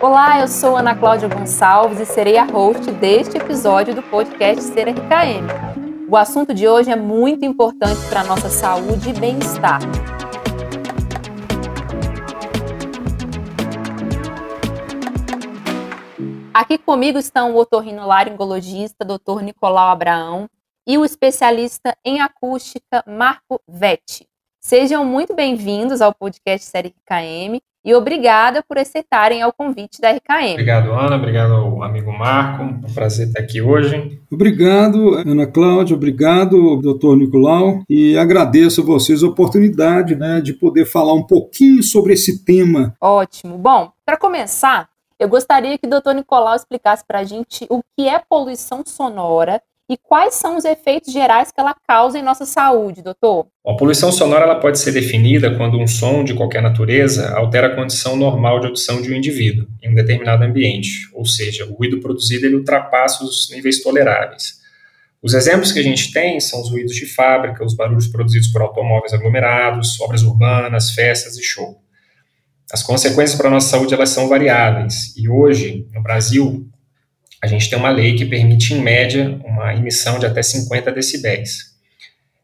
Olá, eu sou Ana Cláudia Gonçalves e serei a host deste episódio do podcast Ser RKM. O assunto de hoje é muito importante para a nossa saúde e bem-estar. Aqui comigo estão o otorrinolaringologista Dr. Nicolau Abraão e o especialista em acústica Marco Vetti. Sejam muito bem-vindos ao podcast Série RKM e obrigada por aceitarem ao convite da RKM. Obrigado, Ana. Obrigado amigo Marco. É um prazer estar aqui hoje. Obrigado, Ana Cláudia. Obrigado, doutor Nicolau. E agradeço a vocês a oportunidade né, de poder falar um pouquinho sobre esse tema. Ótimo. Bom, para começar, eu gostaria que o doutor Nicolau explicasse para a gente o que é poluição sonora e quais são os efeitos gerais que ela causa em nossa saúde, doutor? A poluição sonora ela pode ser definida quando um som de qualquer natureza altera a condição normal de audição de um indivíduo em um determinado ambiente, ou seja, o ruído produzido ele ultrapassa os níveis toleráveis. Os exemplos que a gente tem são os ruídos de fábrica, os barulhos produzidos por automóveis aglomerados, obras urbanas, festas e show. As consequências para a nossa saúde elas são variáveis e hoje, no Brasil, a gente tem uma lei que permite, em média, uma emissão de até 50 decibéis.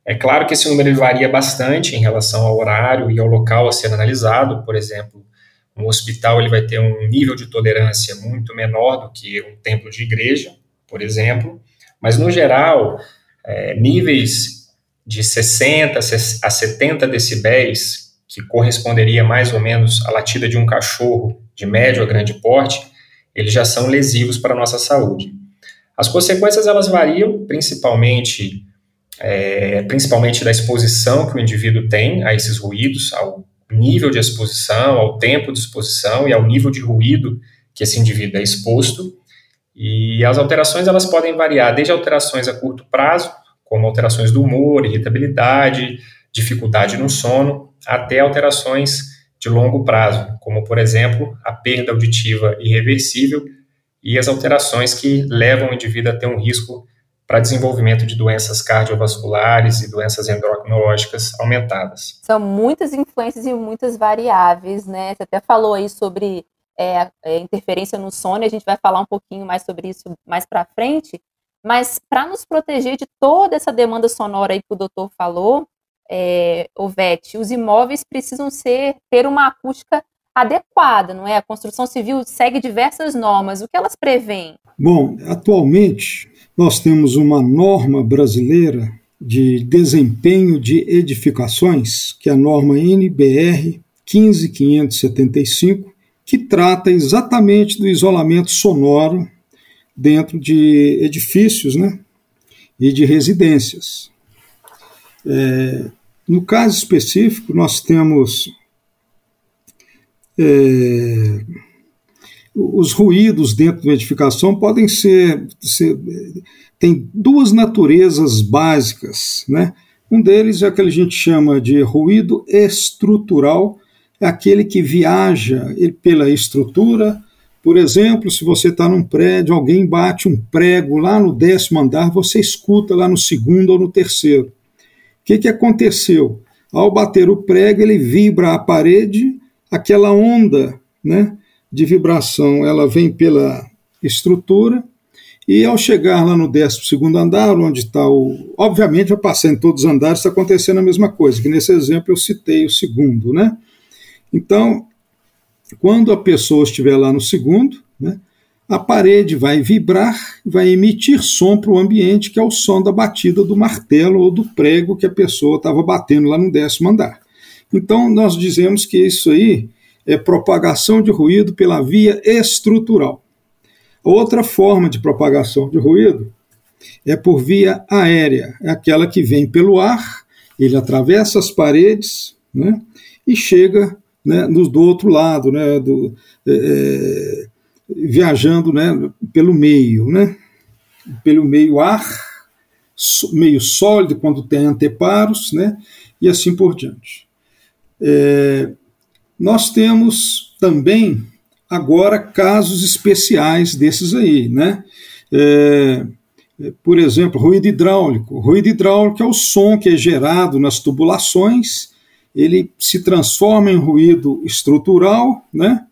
É claro que esse número varia bastante em relação ao horário e ao local a ser analisado. Por exemplo, um hospital ele vai ter um nível de tolerância muito menor do que um templo de igreja, por exemplo. Mas, no geral, é, níveis de 60 a 70 decibéis, que corresponderia mais ou menos à latida de um cachorro de médio a grande porte, eles já são lesivos para a nossa saúde. As consequências elas variam principalmente é, principalmente da exposição que o indivíduo tem a esses ruídos, ao nível de exposição, ao tempo de exposição e ao nível de ruído que esse indivíduo é exposto. E as alterações elas podem variar desde alterações a curto prazo, como alterações do humor, irritabilidade, dificuldade no sono, até alterações de longo prazo, como, por exemplo, a perda auditiva irreversível e as alterações que levam o indivíduo a ter um risco para desenvolvimento de doenças cardiovasculares e doenças endocrinológicas aumentadas. São muitas influências e muitas variáveis, né? Você até falou aí sobre é, é, interferência no sono, a gente vai falar um pouquinho mais sobre isso mais para frente, mas para nos proteger de toda essa demanda sonora aí que o doutor falou, é, Ovete, os imóveis precisam ser ter uma acústica adequada, não é? A construção civil segue diversas normas. O que elas prevêem? Bom, atualmente nós temos uma norma brasileira de desempenho de edificações, que é a norma NBR 15575, que trata exatamente do isolamento sonoro dentro de edifícios né, e de residências. É, no caso específico, nós temos é, os ruídos dentro da edificação podem ser, ser, tem duas naturezas básicas, né? Um deles é aquele que a gente chama de ruído estrutural, é aquele que viaja pela estrutura. Por exemplo, se você está num prédio, alguém bate um prego lá no décimo andar, você escuta lá no segundo ou no terceiro que, que aconteceu? Ao bater o prego, ele vibra a parede, aquela onda né, de vibração ela vem pela estrutura, e ao chegar lá no 12 andar, onde está o. Obviamente, vai passar em todos os andares, está acontecendo a mesma coisa, que nesse exemplo eu citei o segundo. Né? Então, quando a pessoa estiver lá no segundo, né, a parede vai vibrar, vai emitir som para o ambiente, que é o som da batida do martelo ou do prego que a pessoa estava batendo lá no décimo andar. Então, nós dizemos que isso aí é propagação de ruído pela via estrutural. Outra forma de propagação de ruído é por via aérea, é aquela que vem pelo ar, ele atravessa as paredes né, e chega né, do outro lado, né, do, é, é viajando né, pelo meio, né, pelo meio ar, meio sólido, quando tem anteparos, né, e assim por diante. É, nós temos também agora casos especiais desses aí, né? É, por exemplo, ruído hidráulico. ruído hidráulico é o som que é gerado nas tubulações ele se transforma em ruído estrutural, né?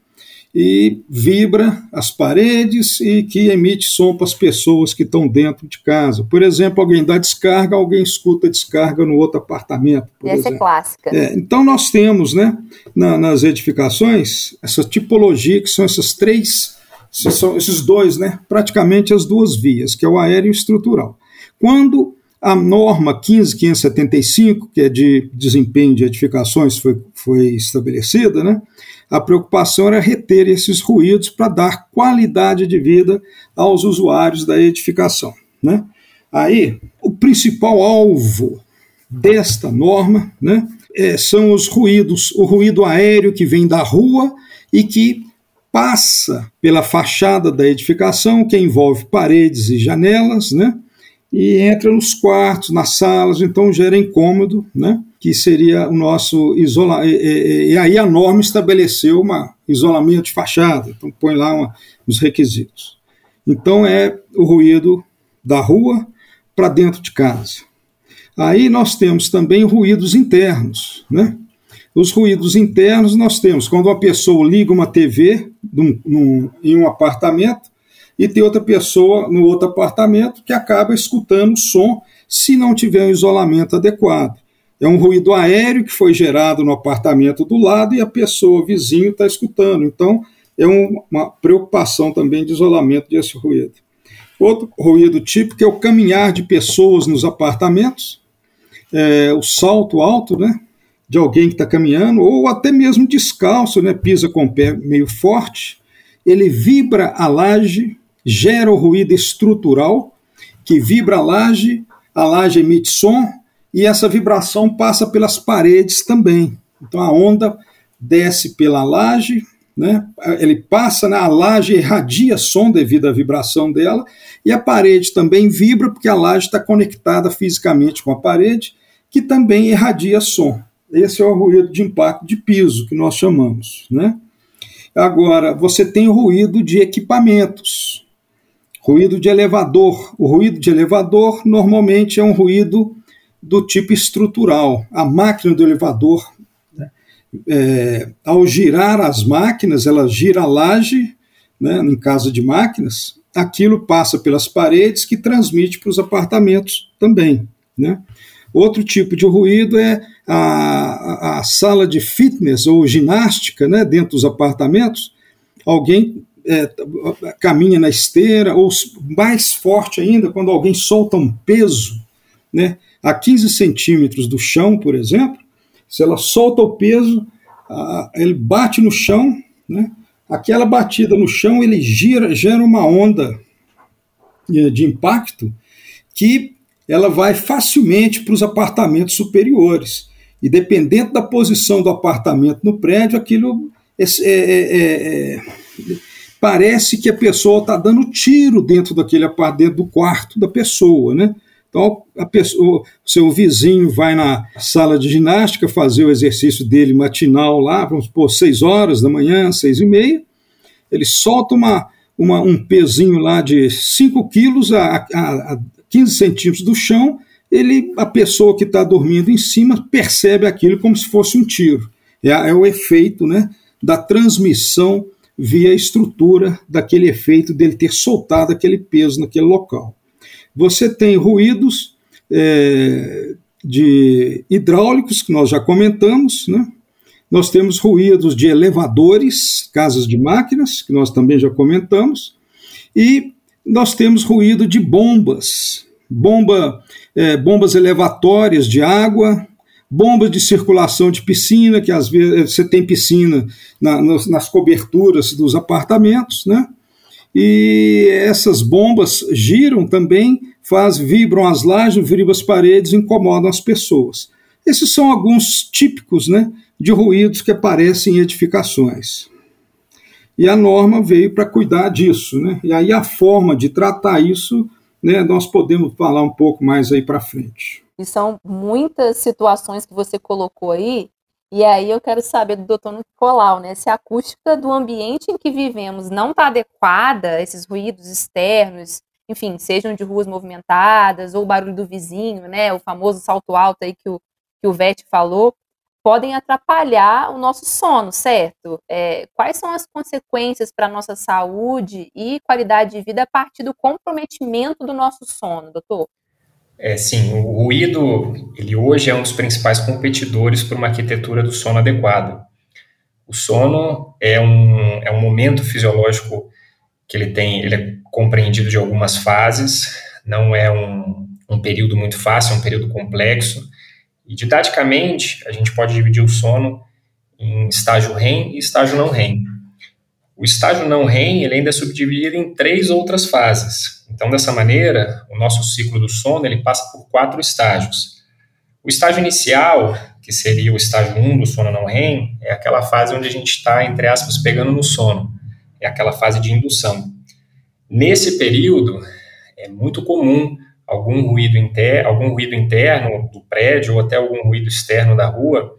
E vibra as paredes e que emite som para as pessoas que estão dentro de casa. Por exemplo, alguém dá descarga, alguém escuta descarga no outro apartamento. Essa exemplo. é clássica. É, então nós temos né, na, nas edificações essa tipologia que são essas três, são esses dois, né, praticamente as duas vias, que é o aéreo e o estrutural. Quando a norma 15575, que é de desempenho de edificações, foi, foi estabelecida, né? A preocupação era reter esses ruídos para dar qualidade de vida aos usuários da edificação. Né? Aí, o principal alvo desta norma né, é, são os ruídos, o ruído aéreo que vem da rua e que passa pela fachada da edificação, que envolve paredes e janelas, né, e entra nos quartos, nas salas, então gera incômodo, né? que seria o nosso isolamento. E, e, aí a norma estabeleceu um isolamento de fachada, então põe lá uma, os requisitos. Então é o ruído da rua para dentro de casa. Aí nós temos também ruídos internos, né? Os ruídos internos nós temos quando uma pessoa liga uma TV num, num, em um apartamento e tem outra pessoa no outro apartamento que acaba escutando o som se não tiver um isolamento adequado. É um ruído aéreo que foi gerado no apartamento do lado e a pessoa vizinho está escutando. Então, é um, uma preocupação também de isolamento desse ruído. Outro ruído típico é o caminhar de pessoas nos apartamentos, é, o salto alto, né? De alguém que está caminhando, ou até mesmo descalço, né? Pisa com o pé meio forte. Ele vibra a laje, gera o ruído estrutural, que vibra a laje, a laje emite som e essa vibração passa pelas paredes também. Então a onda desce pela laje, né? ele passa na laje irradia som devido à vibração dela, e a parede também vibra porque a laje está conectada fisicamente com a parede, que também irradia som. Esse é o ruído de impacto de piso que nós chamamos. Né? Agora, você tem o ruído de equipamentos. Ruído de elevador. O ruído de elevador normalmente é um ruído do tipo estrutural. A máquina do elevador, né, é, ao girar as máquinas, ela gira a laje, né, em casa de máquinas, aquilo passa pelas paredes que transmite para os apartamentos também. Né? Outro tipo de ruído é a, a, sala de fitness ou ginástica né, dentro dos apartamentos. Alguém é, caminha na esteira, ou mais forte ainda, quando alguém solta um peso né, a 15 centímetros do chão, por exemplo, se ela solta o peso, a, ele bate no chão, né, aquela batida no chão ele gira, gera uma onda é, de impacto que ela vai facilmente para os apartamentos superiores. E dependendo da posição do apartamento no prédio, aquilo é, é, é, é parece que a pessoa está dando tiro dentro daquele dentro do quarto da pessoa, né? Então a pessoa, seu vizinho vai na sala de ginástica fazer o exercício dele matinal lá, vamos supor, 6 horas da manhã, seis e meia, ele solta uma, uma, um pezinho lá de 5 quilos a, a, a 15 centímetros do chão, ele, a pessoa que está dormindo em cima percebe aquilo como se fosse um tiro. É, é o efeito né, da transmissão via estrutura daquele efeito dele ter soltado aquele peso naquele local. Você tem ruídos é, de hidráulicos, que nós já comentamos, né? Nós temos ruídos de elevadores, casas de máquinas, que nós também já comentamos, e nós temos ruído de bombas, bomba, é, bombas elevatórias de água, bombas de circulação de piscina, que às vezes você tem piscina na, nas coberturas dos apartamentos, né? E essas bombas giram também, faz, vibram as lajes, vibram as paredes, incomodam as pessoas. Esses são alguns típicos né, de ruídos que aparecem em edificações. E a norma veio para cuidar disso. Né? E aí a forma de tratar isso, né, nós podemos falar um pouco mais aí para frente. E são muitas situações que você colocou aí, e aí eu quero saber do doutor Nicolau, né? Se a acústica do ambiente em que vivemos não está adequada esses ruídos externos, enfim, sejam de ruas movimentadas ou o barulho do vizinho, né? O famoso salto alto aí que o, que o Vete falou, podem atrapalhar o nosso sono, certo? É, quais são as consequências para a nossa saúde e qualidade de vida a partir do comprometimento do nosso sono, doutor? É, sim, o ruído, ele hoje é um dos principais competidores para uma arquitetura do sono adequado. O sono é um, é um momento fisiológico que ele tem, ele é compreendido de algumas fases, não é um, um período muito fácil, é um período complexo, e didaticamente, a gente pode dividir o sono em estágio REM e estágio não REM. O estágio não REM ele ainda é subdividido em três outras fases. Então, dessa maneira, o nosso ciclo do sono ele passa por quatro estágios. O estágio inicial, que seria o estágio 1 do sono não REM, é aquela fase onde a gente está, entre aspas, pegando no sono. É aquela fase de indução. Nesse período, é muito comum algum ruído, inter, algum ruído interno do prédio ou até algum ruído externo da rua,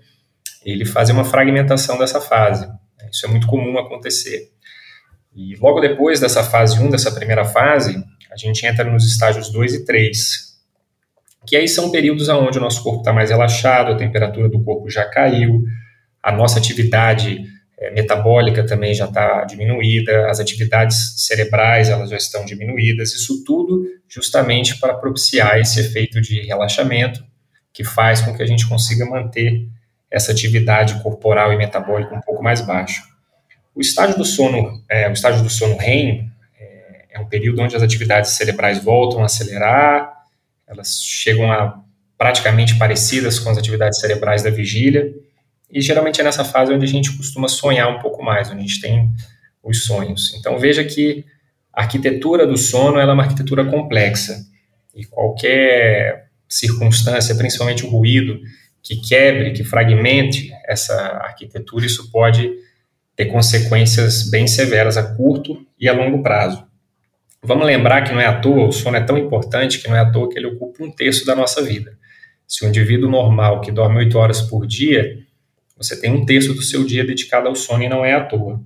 ele fazer uma fragmentação dessa fase. Isso é muito comum acontecer. E logo depois dessa fase 1, dessa primeira fase, a gente entra nos estágios 2 e 3, que aí são períodos onde o nosso corpo está mais relaxado, a temperatura do corpo já caiu, a nossa atividade é, metabólica também já está diminuída, as atividades cerebrais elas já estão diminuídas, isso tudo justamente para propiciar esse efeito de relaxamento que faz com que a gente consiga manter essa atividade corporal e metabólica um pouco mais baixa. O estágio do sono, é, o estágio do sono REM é, um período onde as atividades cerebrais voltam a acelerar, elas chegam a praticamente parecidas com as atividades cerebrais da vigília, e geralmente é nessa fase onde a gente costuma sonhar um pouco mais, onde a gente tem os sonhos. Então veja que a arquitetura do sono é uma arquitetura complexa e qualquer circunstância, principalmente o ruído, que quebre, que fragmente essa arquitetura, isso pode ter consequências bem severas a curto e a longo prazo. Vamos lembrar que não é à toa, o sono é tão importante que não é à toa que ele ocupa um terço da nossa vida. Se um indivíduo normal que dorme oito horas por dia, você tem um terço do seu dia dedicado ao sono e não é à toa.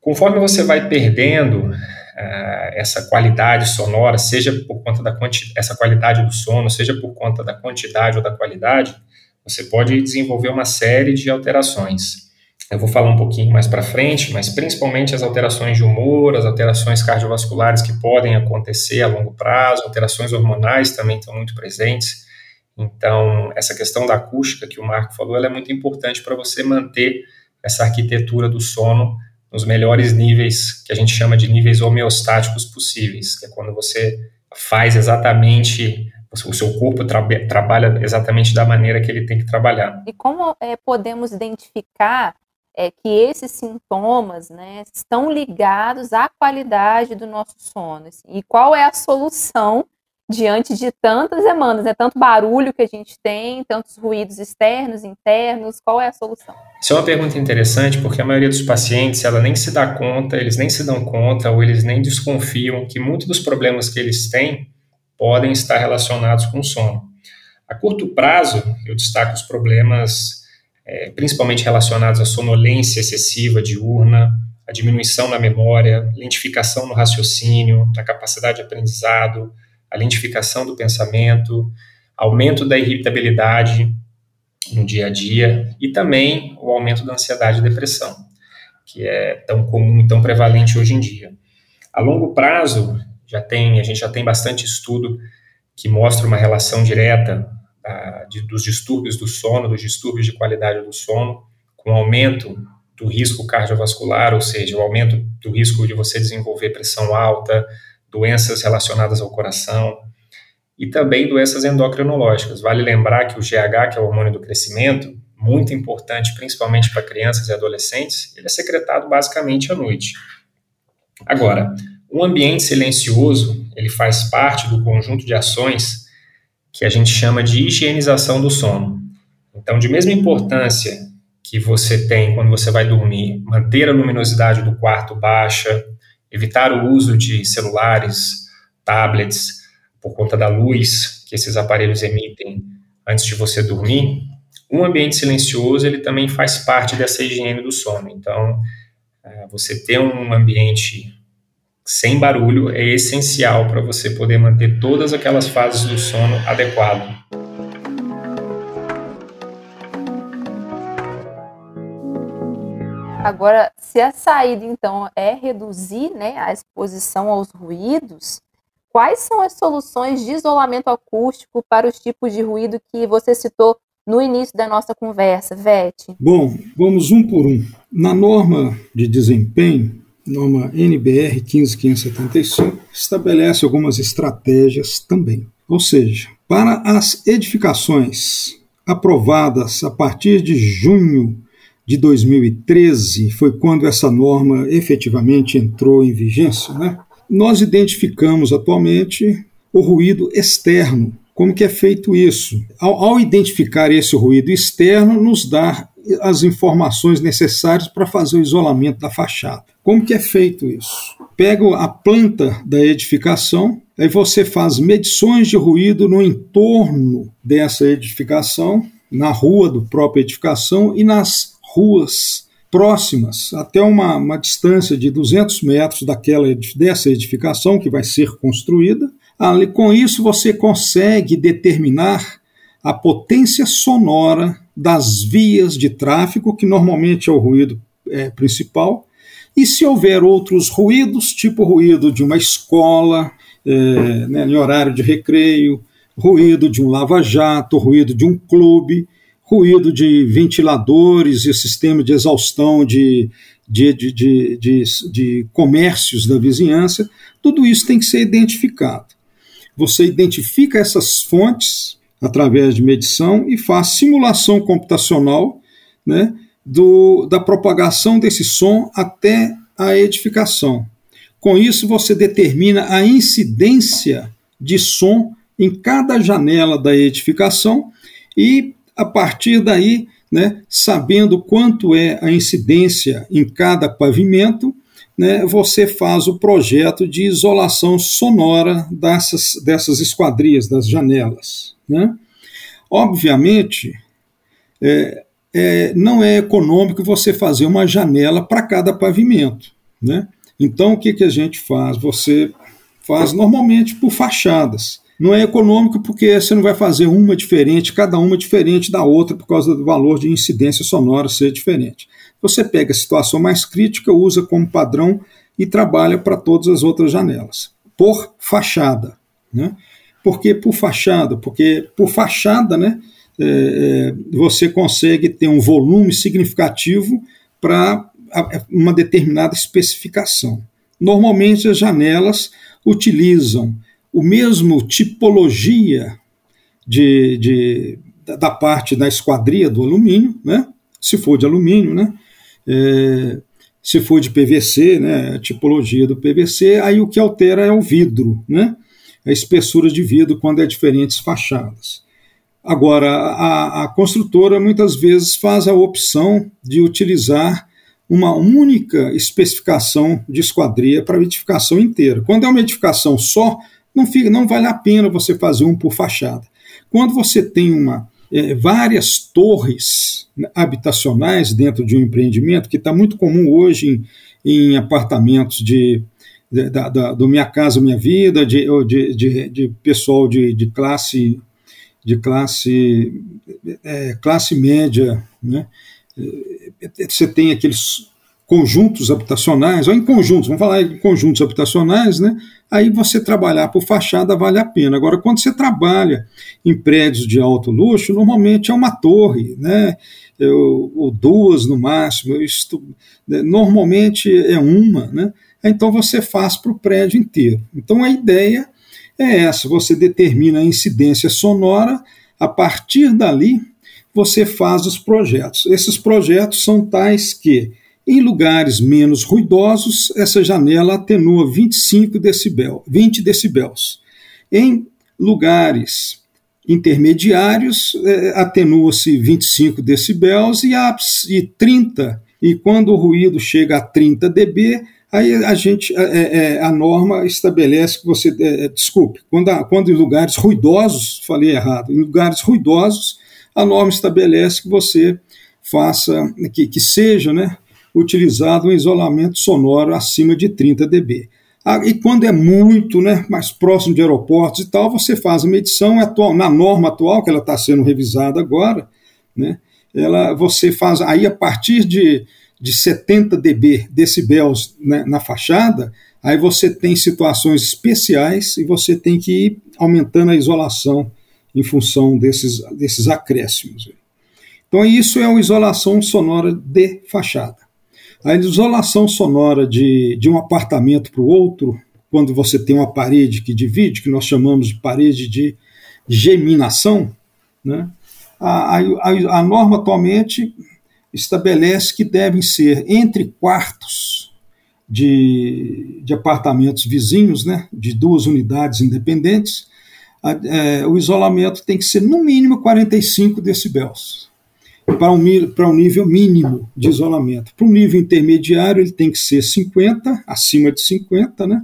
Conforme você vai perdendo uh, essa qualidade sonora, seja por conta da essa qualidade do sono, seja por conta da quantidade ou da qualidade, você pode desenvolver uma série de alterações. Eu vou falar um pouquinho mais para frente, mas principalmente as alterações de humor, as alterações cardiovasculares que podem acontecer a longo prazo, alterações hormonais também estão muito presentes. Então, essa questão da acústica que o Marco falou, ela é muito importante para você manter essa arquitetura do sono nos melhores níveis, que a gente chama de níveis homeostáticos possíveis, que é quando você faz exatamente, o seu corpo tra trabalha exatamente da maneira que ele tem que trabalhar. E como é, podemos identificar é, que esses sintomas né, estão ligados à qualidade do nosso sono? Assim, e qual é a solução diante de tantas demandas, né? Tanto barulho que a gente tem, tantos ruídos externos, internos, qual é a solução? Isso é uma pergunta interessante, porque a maioria dos pacientes, ela nem se dá conta, eles nem se dão conta, ou eles nem desconfiam que muitos dos problemas que eles têm podem estar relacionados com o sono. A curto prazo, eu destaco os problemas é, principalmente relacionados à sonolência excessiva diurna, a diminuição na memória, lentificação no raciocínio, na capacidade de aprendizado, a lentificação do pensamento, aumento da irritabilidade no dia a dia e também o aumento da ansiedade e depressão, que é tão comum, tão prevalente hoje em dia. A longo prazo, já tem, a gente já tem bastante estudo que mostra uma relação direta ah, de, dos distúrbios do sono, dos distúrbios de qualidade do sono, com aumento do risco cardiovascular, ou seja, o aumento do risco de você desenvolver pressão alta, doenças relacionadas ao coração e também doenças endocrinológicas. Vale lembrar que o GH, que é o hormônio do crescimento, muito importante principalmente para crianças e adolescentes, ele é secretado basicamente à noite. Agora, um ambiente silencioso, ele faz parte do conjunto de ações que a gente chama de higienização do sono. Então, de mesma importância que você tem quando você vai dormir, manter a luminosidade do quarto baixa, evitar o uso de celulares, tablets, por conta da luz que esses aparelhos emitem antes de você dormir, um ambiente silencioso ele também faz parte dessa higiene do sono. Então, é, você ter um ambiente sem barulho é essencial para você poder manter todas aquelas fases do sono adequado. Agora, se a saída, então, é reduzir né, a exposição aos ruídos, quais são as soluções de isolamento acústico para os tipos de ruído que você citou no início da nossa conversa, Vete? Bom, vamos um por um. Na norma de desempenho, norma NBR 15575, estabelece algumas estratégias também. Ou seja, para as edificações aprovadas a partir de junho de 2013, foi quando essa norma efetivamente entrou em vigência, né? Nós identificamos atualmente o ruído externo. Como que é feito isso? Ao, ao identificar esse ruído externo, nos dá as informações necessárias para fazer o isolamento da fachada. Como que é feito isso? Pega a planta da edificação, aí você faz medições de ruído no entorno dessa edificação, na rua do própria edificação e nas ruas próximas, até uma, uma distância de 200 metros daquela, dessa edificação que vai ser construída. Com isso, você consegue determinar a potência sonora das vias de tráfego, que normalmente é o ruído é, principal, e se houver outros ruídos, tipo ruído de uma escola, é, né, em horário de recreio, ruído de um lava-jato, ruído de um clube, ruído de ventiladores e sistema de exaustão de, de, de, de, de comércios da vizinhança, tudo isso tem que ser identificado. Você identifica essas fontes através de medição e faz simulação computacional né, do, da propagação desse som até a edificação. Com isso, você determina a incidência de som em cada janela da edificação e, a partir daí, né, sabendo quanto é a incidência em cada pavimento, né, você faz o projeto de isolação sonora dessas, dessas esquadrias, das janelas. Né? Obviamente, é, é, não é econômico você fazer uma janela para cada pavimento. Né? Então, o que, que a gente faz? Você faz normalmente por fachadas. Não é econômico porque você não vai fazer uma diferente, cada uma diferente da outra por causa do valor de incidência sonora ser diferente. Você pega a situação mais crítica, usa como padrão e trabalha para todas as outras janelas, por fachada. Né? Por que por fachada? Porque por fachada, né, é, é você consegue ter um volume significativo para uma determinada especificação. Normalmente as janelas utilizam o mesmo tipologia de, de, da parte da esquadria do alumínio, né? se for de alumínio, né? É, se for de PVC, né? a tipologia do PVC, aí o que altera é o vidro, né? a espessura de vidro quando é diferentes fachadas. Agora, a, a construtora muitas vezes faz a opção de utilizar uma única especificação de esquadria para a edificação inteira. Quando é uma edificação só, não, fica, não vale a pena você fazer um por fachada. Quando você tem uma, é, várias torres habitacionais dentro de um empreendimento, que está muito comum hoje em, em apartamentos de da, da, do Minha Casa Minha Vida, de, de, de, de pessoal de, de classe de classe é, classe média, né? É, você tem aqueles conjuntos habitacionais, ou em conjuntos, vamos falar em conjuntos habitacionais, né? Aí você trabalhar por fachada vale a pena. Agora, quando você trabalha em prédios de alto luxo, normalmente é uma torre, né? Eu, ou duas no máximo. Né? normalmente é uma, né? então você faz para o prédio inteiro. Então a ideia é essa: você determina a incidência sonora, a partir dali você faz os projetos. Esses projetos são tais que, em lugares menos ruidosos, essa janela atenua 25 decibel, 20 decibéis. Em lugares intermediários, é, atenua-se 25 decibéis e, e 30, e quando o ruído chega a 30 dB, Aí a gente, é, é, é, a norma estabelece que você, é, é, desculpe, quando, quando em lugares ruidosos, falei errado, em lugares ruidosos, a norma estabelece que você faça, que, que seja né, utilizado um isolamento sonoro acima de 30 dB. Ah, e quando é muito, né, mais próximo de aeroportos e tal, você faz a medição atual, na norma atual, que ela está sendo revisada agora, né, ela, você faz, aí a partir de de 70 dB, decibels né, na fachada, aí você tem situações especiais e você tem que ir aumentando a isolação em função desses, desses acréscimos. Então, isso é uma isolação sonora de fachada. A isolação sonora de, de um apartamento para o outro, quando você tem uma parede que divide, que nós chamamos de parede de geminação, né? a, a, a norma atualmente estabelece que devem ser entre quartos de, de apartamentos vizinhos, né, de duas unidades independentes, a, é, o isolamento tem que ser no mínimo 45 decibels para um, para um nível mínimo de isolamento. Para um nível intermediário, ele tem que ser 50, acima de 50, né?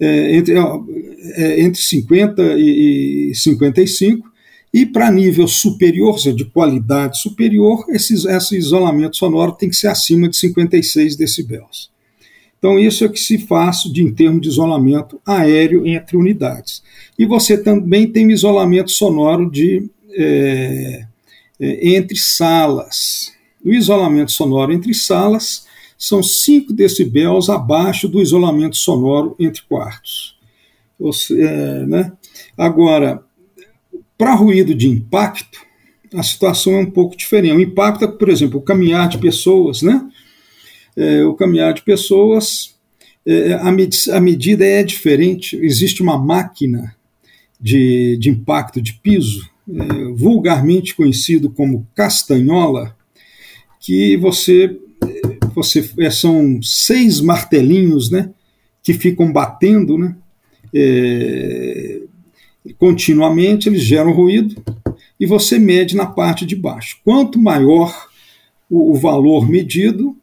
É, entre, é, entre 50 e, e 55, e para nível superior, de qualidade superior, esses, esse isolamento sonoro tem que ser acima de 56 decibels. Então, isso é o que se faz de, em termos de isolamento aéreo entre unidades. E você também tem isolamento sonoro de, é, é, entre salas. O isolamento sonoro entre salas são 5 decibels abaixo do isolamento sonoro entre quartos. É, né? Agora, para ruído de impacto, a situação é um pouco diferente. O impacto é, por exemplo, o caminhar de pessoas, né? É, o caminhar de pessoas, é, a, med a, medida é diferente. Existe uma máquina de, de impacto de piso, é, vulgarmente conhecido como castanhola, que você, você é, são seis martelinhos, né? Que ficam batendo, né? Continuamente, eles geram ruído e você mede na parte de baixo. Quanto maior o, o valor medido,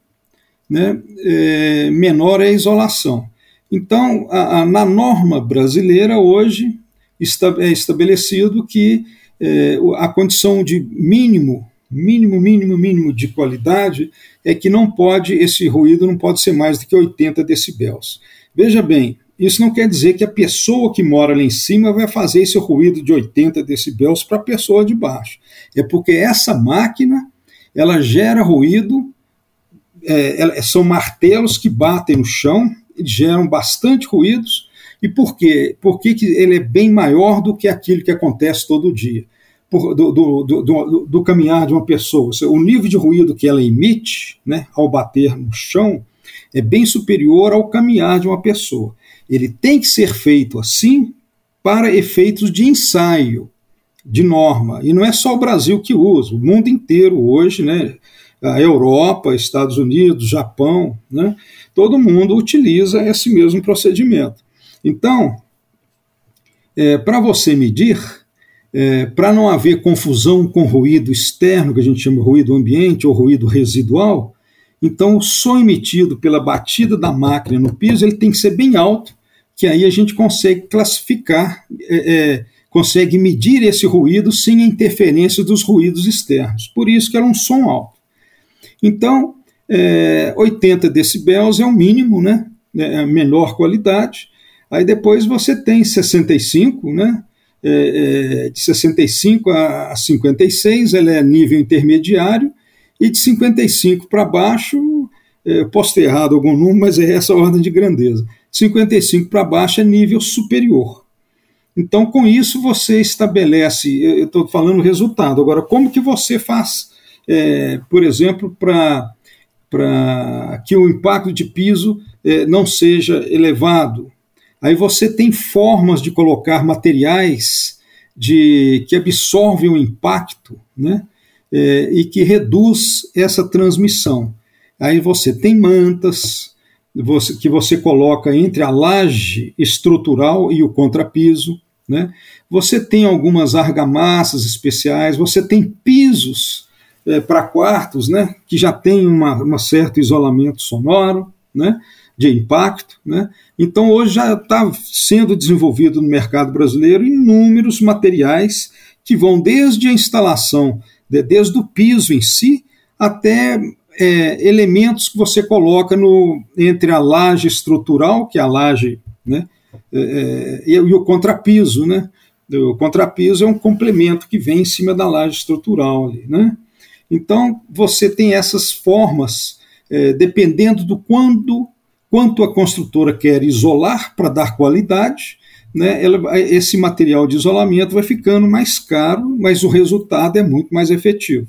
né, é, menor é a isolação. Então, a, a, na norma brasileira, hoje, está, é estabelecido que é, a condição de mínimo, mínimo, mínimo, mínimo de qualidade é que não pode, esse ruído não pode ser mais do que 80 decibels. Veja bem, isso não quer dizer que a pessoa que mora lá em cima vai fazer esse ruído de 80 decibels para a pessoa de baixo. É porque essa máquina ela gera ruído, é, são martelos que batem no chão, geram bastante ruídos. E por quê? Porque que ele é bem maior do que aquilo que acontece todo dia. Por, do, do, do, do, caminhar de uma pessoa. O nível de ruído que ela emite né, ao bater no chão é bem superior ao caminhar de uma pessoa. Ele tem que ser feito assim para efeitos de ensaio, de norma. E não é só o Brasil que usa, o mundo inteiro hoje, né? A Europa, Estados Unidos, Japão, né? Todo mundo utiliza esse mesmo procedimento. Então, é, para você medir, é, para não haver confusão com ruído externo, que a gente chama de ruído ambiente ou ruído residual, então, o som emitido pela batida da máquina no piso ele tem que ser bem alto, que aí a gente consegue classificar, é, é, consegue medir esse ruído sem a interferência dos ruídos externos. Por isso que era um som alto. Então, é, 80 decibels é o mínimo, né? É a melhor qualidade. Aí depois você tem 65, né? É, é, de 65 a 56, ela é nível intermediário, e de 55 para baixo, é, posso ter errado algum número, mas é essa a ordem de grandeza. 55 para baixo é nível superior. Então, com isso, você estabelece, eu estou falando resultado. Agora, como que você faz, é, por exemplo, para que o impacto de piso é, não seja elevado? Aí você tem formas de colocar materiais de, que absorvem o impacto, né? É, e que reduz essa transmissão. Aí você tem mantas você, que você coloca entre a laje estrutural e o contrapiso. Né? Você tem algumas argamassas especiais, você tem pisos é, para quartos né, que já tem um certo isolamento sonoro, né, de impacto. Né? Então, hoje já está sendo desenvolvido no mercado brasileiro inúmeros materiais que vão desde a instalação desde o piso em si até é, elementos que você coloca no, entre a laje estrutural, que é a laje, né, é, é e, e, o contrapiso. Né? O contrapiso é um complemento que vem em cima da laje estrutural. Ali, né? Então, você tem essas formas é, dependendo do quando, quanto a construtora quer isolar para dar qualidade, né, ela, esse material de isolamento vai ficando mais caro, mas o resultado é muito mais efetivo.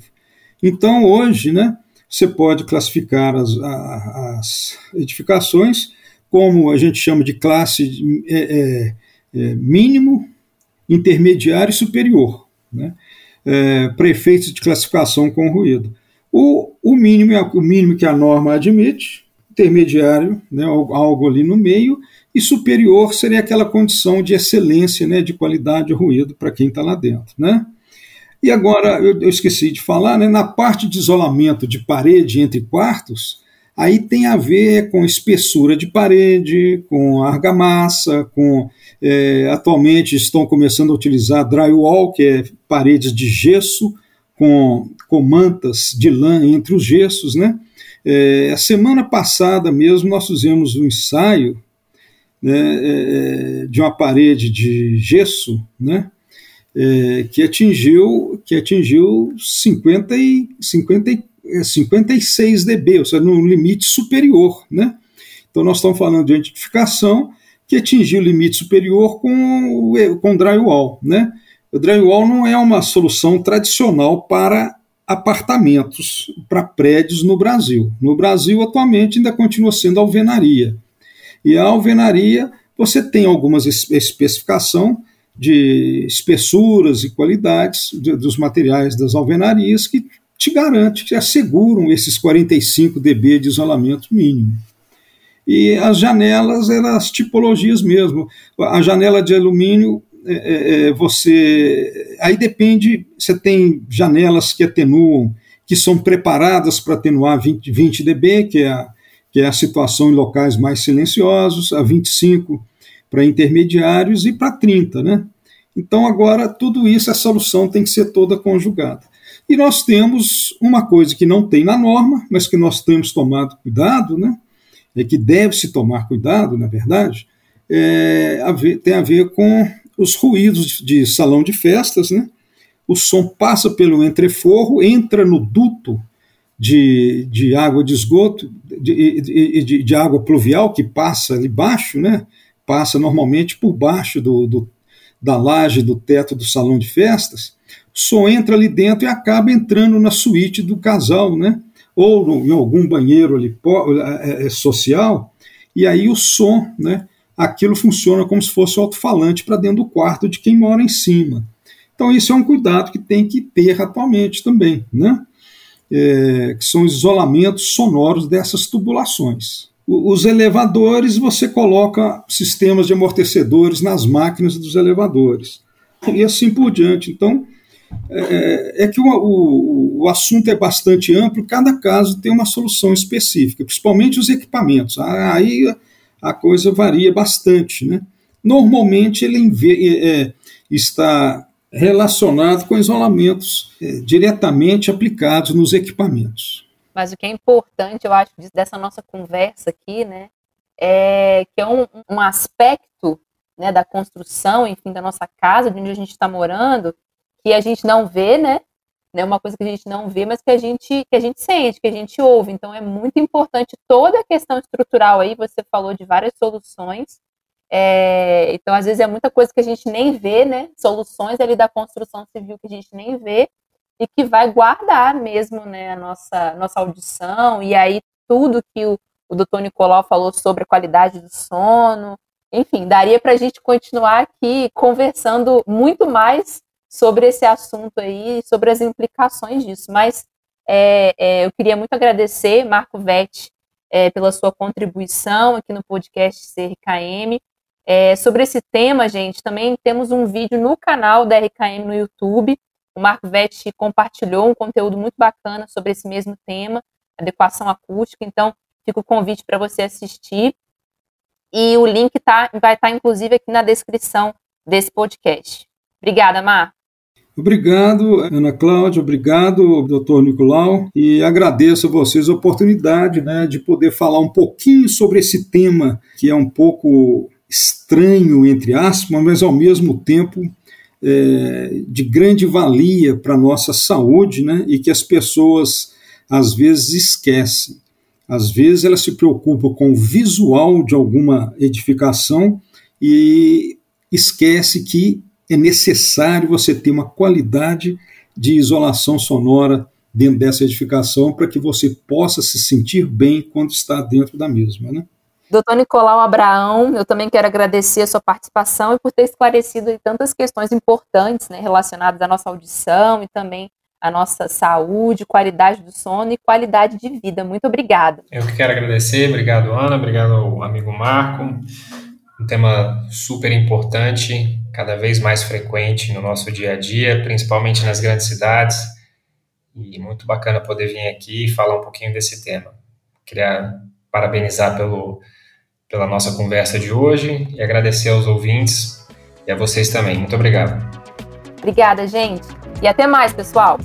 Então, hoje, né, você pode classificar as, as edificações como a gente chama de classe é, é, é, mínimo, intermediário e superior, né, é, para efeitos de classificação com ruído. O, o, mínimo é o mínimo que a norma admite, intermediário, né, algo ali no meio, e superior seria aquela condição de excelência, né, de qualidade de ruído para quem está lá dentro. Né? E agora, eu, eu, esqueci de falar, né, na parte de isolamento de parede entre quartos, aí tem a ver com espessura de parede, com argamassa, com. É, atualmente estão começando a utilizar drywall, que é paredes de gesso, com, com mantas de lã entre os gessos, né? É, a semana passada mesmo nós fizemos um ensaio né, é, é, de uma parede de gesso, né, é, que atingiu que atingiu 50 e, 50 56 dB, ou seja, no limite superior, né? Então nós estamos falando de identificação que atingiu o limite superior com com drywall, né? O drywall não é uma solução tradicional para apartamentos, para prédios no Brasil. No Brasil atualmente ainda continua sendo alvenaria. E a alvenaria, você tem algumas especificação de espessuras e qualidades de, dos materiais das alvenarias que te garante, que asseguram esses 45 dB de isolamento mínimo. E as janelas eram as tipologias mesmo. A janela de alumínio, é, é, é você. Aí depende, você tem janelas que atenuam, que são preparadas para atenuar 20, 20 dB, que é a, que é a situação em locais mais silenciosos, a 25 para intermediários e para 30, né? Então agora tudo isso, a solução tem que ser toda conjugada. E nós temos uma coisa que não tem na norma, mas que nós temos tomado cuidado, né? É que deve se tomar cuidado, na verdade, é, a ver, tem a ver com os ruídos de, salão de festas, né? O som passa pelo entreforro, entra no duto de, de água de esgoto, de, de, de, água pluvial que passa ali baixo, né? passa normalmente por baixo do, do, da laje do teto do salão de festas, só entra ali dentro e acaba entrando na suíte do casal, né? ou no, em algum banheiro ali é, é, social, e aí o som, né? aquilo funciona como se fosse um alto-falante para dentro do quarto de quem mora em cima. Então, isso é um cuidado que tem que ter atualmente também. Né? É, que são os isolamentos sonoros dessas tubulações. Os elevadores, você coloca sistemas de amortecedores nas máquinas dos elevadores. E assim por diante. Então, é, é que o, o, o, assunto é bastante amplo, cada caso tem uma solução específica, principalmente os equipamentos. Aí a coisa varia bastante. Né? Normalmente ele é, está relacionado com isolamentos é, diretamente aplicados nos equipamentos. Mas o que é importante, eu acho, dessa nossa conversa aqui, né, é que é um, um aspecto né, da construção, enfim, da nossa casa, de onde a gente está morando, que a gente não vê, né, né, uma coisa que a gente não vê, mas que a gente que a gente sente, que a gente ouve. Então é muito importante toda a questão estrutural aí. Você falou de várias soluções é, então, às vezes, é muita coisa que a gente nem vê, né? Soluções ali da construção civil que a gente nem vê e que vai guardar mesmo né, a nossa, nossa audição. E aí, tudo que o, o doutor Nicolau falou sobre a qualidade do sono. Enfim, daria para a gente continuar aqui conversando muito mais sobre esse assunto aí, sobre as implicações disso. Mas é, é, eu queria muito agradecer, Marco Vetti, é, pela sua contribuição aqui no podcast CRKM. É, sobre esse tema, gente, também temos um vídeo no canal da RKM no YouTube. O Marco Vetti compartilhou um conteúdo muito bacana sobre esse mesmo tema, adequação acústica. Então, fica o convite para você assistir. E o link tá, vai estar, tá, inclusive, aqui na descrição desse podcast. Obrigada, Mar. Obrigado, Ana Cláudia, obrigado, doutor Nicolau, e agradeço a vocês a oportunidade né, de poder falar um pouquinho sobre esse tema que é um pouco estranho, entre aspas, mas ao mesmo tempo é, de grande valia para a nossa saúde né, e que as pessoas às vezes esquecem. Às vezes ela se preocupa com o visual de alguma edificação e esquece que é necessário você ter uma qualidade de isolação sonora dentro dessa edificação para que você possa se sentir bem quando está dentro da mesma. Né? Doutor Nicolau Abraão, eu também quero agradecer a sua participação e por ter esclarecido tantas questões importantes né, relacionadas à nossa audição e também à nossa saúde, qualidade do sono e qualidade de vida. Muito obrigada. Eu que quero agradecer, obrigado Ana, obrigado ao amigo Marco. Um tema super importante, cada vez mais frequente no nosso dia a dia, principalmente nas grandes cidades. E muito bacana poder vir aqui e falar um pouquinho desse tema. Queria parabenizar pelo, pela nossa conversa de hoje e agradecer aos ouvintes e a vocês também. Muito obrigado. Obrigada, gente. E até mais, pessoal.